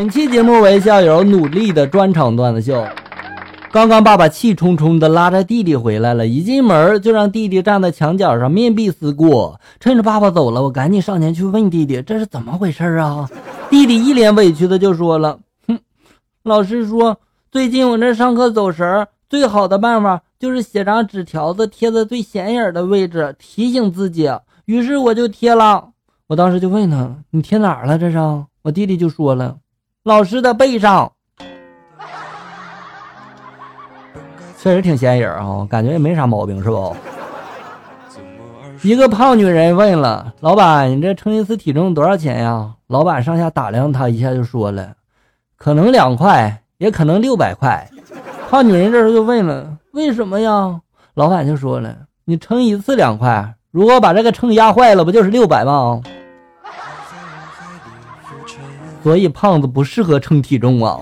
本期节目为校友努力的专场段子秀。刚刚爸爸气冲冲的拉着弟弟回来了，一进门就让弟弟站在墙角上面壁思过。趁着爸爸走了，我赶紧上前去问弟弟：“这是怎么回事啊？”弟弟一脸委屈的就说了：“哼，老师说最近我这上课走神，最好的办法就是写张纸条子贴在最显眼的位置，提醒自己。于是我就贴了。我当时就问他：你贴哪儿了？这是？我弟弟就说了。”老师的背上，确实挺显眼啊，感觉也没啥毛病，是不？一个胖女人问了老板：“你这称一次体重多少钱呀？”老板上下打量她一下，就说了：“可能两块，也可能六百块。”胖女人这时候就问了：“为什么呀？”老板就说了：“你称一次两块，如果把这个秤压坏了，不就是六百吗？”所以胖子不适合称体重啊。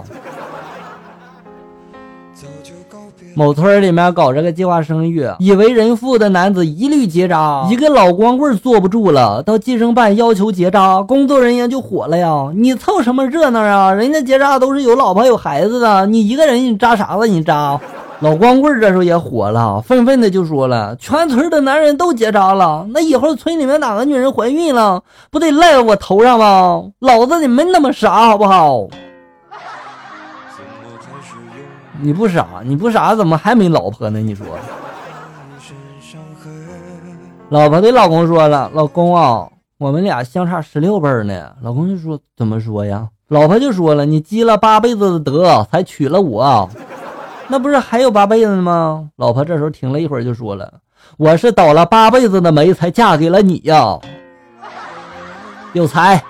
某村里面搞这个计划生育，已为人父的男子一律结扎。一个老光棍坐不住了，到计生办要求结扎，工作人员就火了呀！你凑什么热闹啊？人家结扎都是有老婆有孩子的，你一个人你扎啥子？你扎？老光棍这时候也火了，愤愤的就说了：“全村的男人都结扎了，那以后村里面哪个女人怀孕了，不得赖我头上吗？老子你没那么傻，好不好？你不傻，你不傻，怎么还没老婆呢？你说，老婆对老公说了：老公啊，我们俩相差十六辈呢。老公就说：怎么说呀？老婆就说了：你积了八辈子的德，才娶了我。”那不是还有八辈子吗？老婆这时候停了一会儿，就说了：“我是倒了八辈子的霉，才嫁给了你呀。”有才。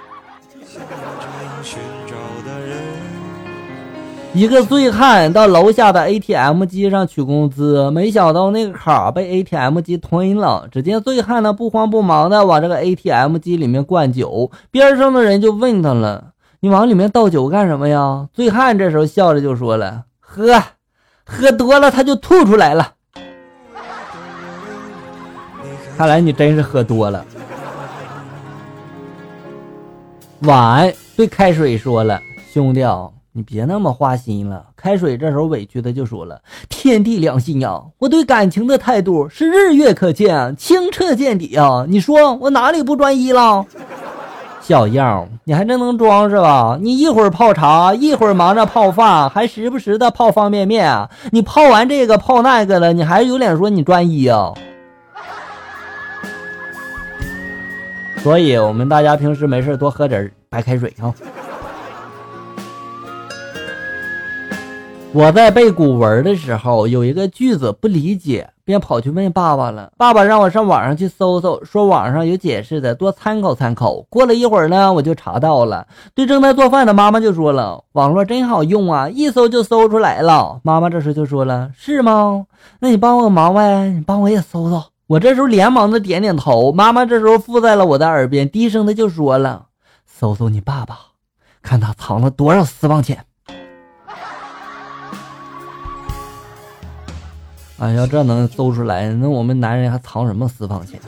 一个醉汉到楼下的 ATM 机上取工资，没想到那个卡被 ATM 机吞了。只见醉汉呢不慌不忙的往这个 ATM 机里面灌酒，边上的人就问他了：“你往里面倒酒干什么呀？”醉汉这时候笑着就说了：“喝。”喝多了他就吐出来了，看来你真是喝多了。碗对开水说了：“兄弟啊，你别那么花心了。”开水这时候委屈的就说了：“天地良心呀，我对感情的态度是日月可见，清澈见底啊！你说我哪里不专一了？”小样，你还真能装是吧？你一会儿泡茶，一会儿忙着泡饭，还时不时的泡方便面。你泡完这个泡那个了，你还有脸说你专一啊？所以，我们大家平时没事多喝点白开水啊。我在背古文的时候，有一个句子不理解。便跑去问爸爸了。爸爸让我上网上去搜搜，说网上有解释的，多参考参考。过了一会儿呢，我就查到了。对正在做饭的妈妈就说了：“网络真好用啊，一搜就搜出来了。”妈妈这时就说了：“是吗？那你帮我个忙呗，你帮我也搜搜。”我这时候连忙的点点头。妈妈这时候附在了我的耳边，低声的就说了：“搜搜你爸爸，看他藏了多少私房钱。”啊，要这能搜出来，那我们男人还藏什么私房钱？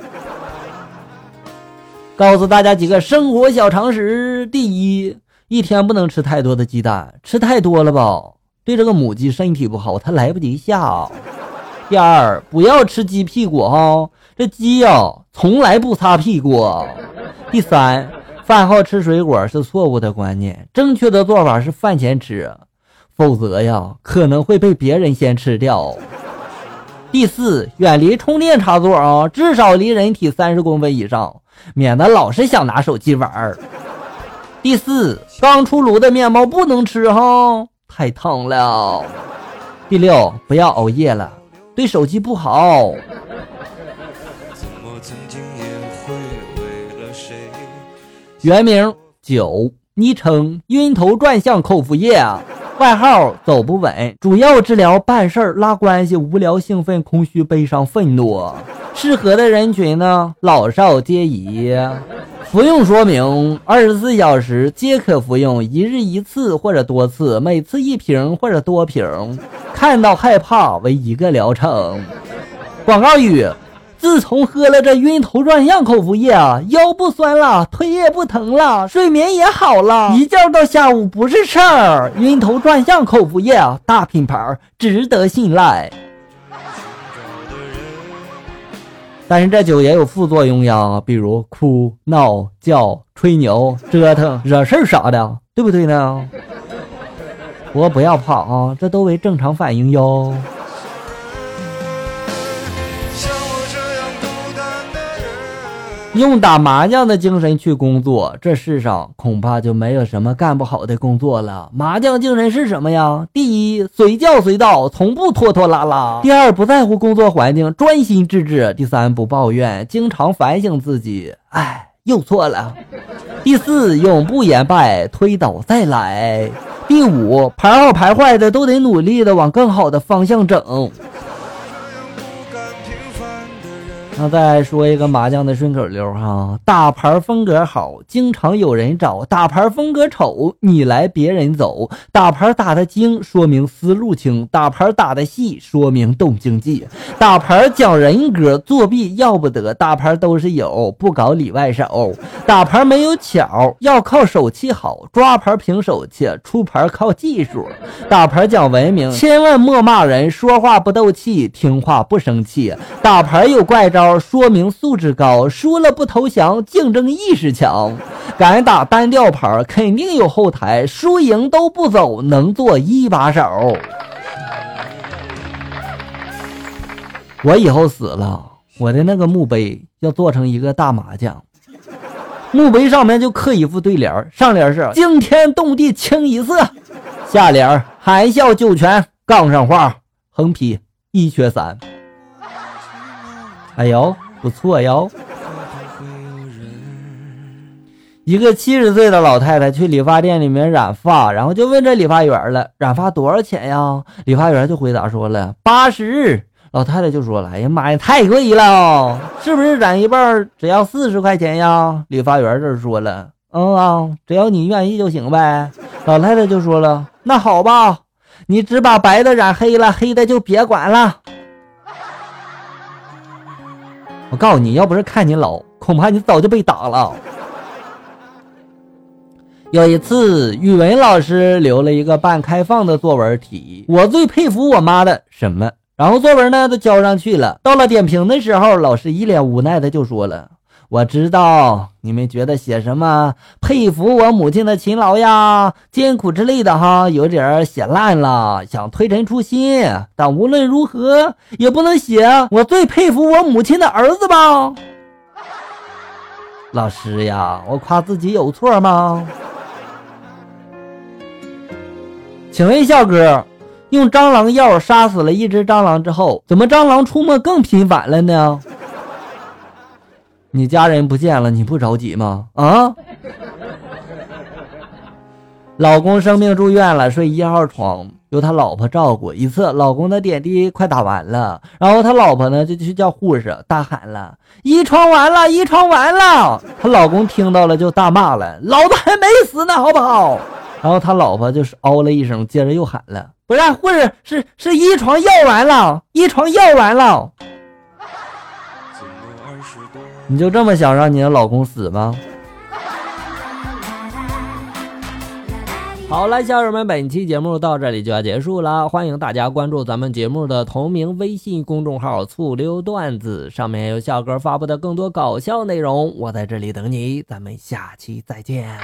告诉大家几个生活小常识：第一，一天不能吃太多的鸡蛋，吃太多了吧，对这个母鸡身体不好，它来不及下。第二，不要吃鸡屁股哈，这鸡呀从来不擦屁股。第三，饭后吃水果是错误的观念，正确的做法是饭前吃，否则呀可能会被别人先吃掉。第四，远离充电插座啊，至少离人体三十公分以上，免得老是想拿手机玩儿。第四，刚出炉的面包不能吃哈，太烫了。第六，不要熬夜了，对手机不好。原名九，昵称晕头转向口服液。外号走不稳，主要治疗办事儿、拉关系、无聊、兴奋、空虚、悲伤、愤怒。适合的人群呢，老少皆宜。服用说明：二十四小时皆可服用，一日一次或者多次，每次一瓶或者多瓶。看到害怕为一个疗程。广告语：自从喝了这晕头转向口服液啊，腰不酸了，腿也不疼了，睡眠也好了，一觉到下午不是事儿。晕头转向口服液啊，大品牌，值得信赖。但是这酒也有副作用呀，比如哭闹叫、吹牛、折腾、惹事儿啥的，对不对呢？不过不要怕啊，这都为正常反应哟。用打麻将的精神去工作，这世上恐怕就没有什么干不好的工作了。麻将精神是什么呀？第一，随叫随到，从不拖拖拉拉；第二，不在乎工作环境，专心致志；第三，不抱怨，经常反省自己，哎，又错了；第四，永不言败，推倒再来；第五，牌好牌坏的都得努力的往更好的方向整。那再说一个麻将的顺口溜哈，打牌风格好，经常有人找；打牌风格丑，你来别人走。打牌打得精，说明思路清；打牌打得细，说明懂经济。打牌讲人格，作弊要不得；打牌都是友，不搞里外手。打牌没有巧，要靠手气好；抓牌凭手气，出牌靠技术。打牌讲文明，千万莫骂人，说话不斗气，听话不生气。打牌有怪招。说明素质高，输了不投降，竞争意识强。敢打单调牌，肯定有后台，输赢都不走，能做一把手。我以后死了，我的那个墓碑要做成一个大麻将，墓碑上面就刻一副对联，上联是惊天动地清一色，下联含笑九泉杠上画，横批一缺三。哎呦，不错哟！一个七十岁的老太太去理发店里面染发，然后就问这理发员了：“染发多少钱呀？”理发员就回答说了：“八十。”老太太就说了：“哎呀妈呀，太贵了，是不是染一半只要四十块钱呀？”理发员这说了：“嗯啊，只要你愿意就行呗。”老太太就说了：“那好吧，你只把白的染黑了，黑的就别管了。”我告诉你，要不是看你老，恐怕你早就被打了。有一次，语文老师留了一个半开放的作文题，我最佩服我妈的什么？然后作文呢都交上去了，到了点评的时候，老师一脸无奈的就说了。我知道你们觉得写什么佩服我母亲的勤劳呀、艰苦之类的哈，有点写烂了，想推陈出新。但无论如何也不能写我最佩服我母亲的儿子吧？老师呀，我夸自己有错吗？请问笑哥，用蟑螂药杀死了一只蟑螂之后，怎么蟑螂出没更频繁了呢？你家人不见了，你不着急吗？啊！老公生病住院了，睡一号床，由他老婆照顾。一次，老公的点滴快打完了，然后他老婆呢就去叫护士，大喊了：“一床完了，一床完了！”她老公听到了就大骂了：“老子还没死呢，好不好？”然后他老婆就是嗷了一声，接着又喊了：“不是护士，是是一床药完了，一床药完了。”你就这么想让你的老公死吗？好了，家人们，本期节目到这里就要结束了。欢迎大家关注咱们节目的同名微信公众号“醋溜段子”，上面有笑哥发布的更多搞笑内容。我在这里等你，咱们下期再见。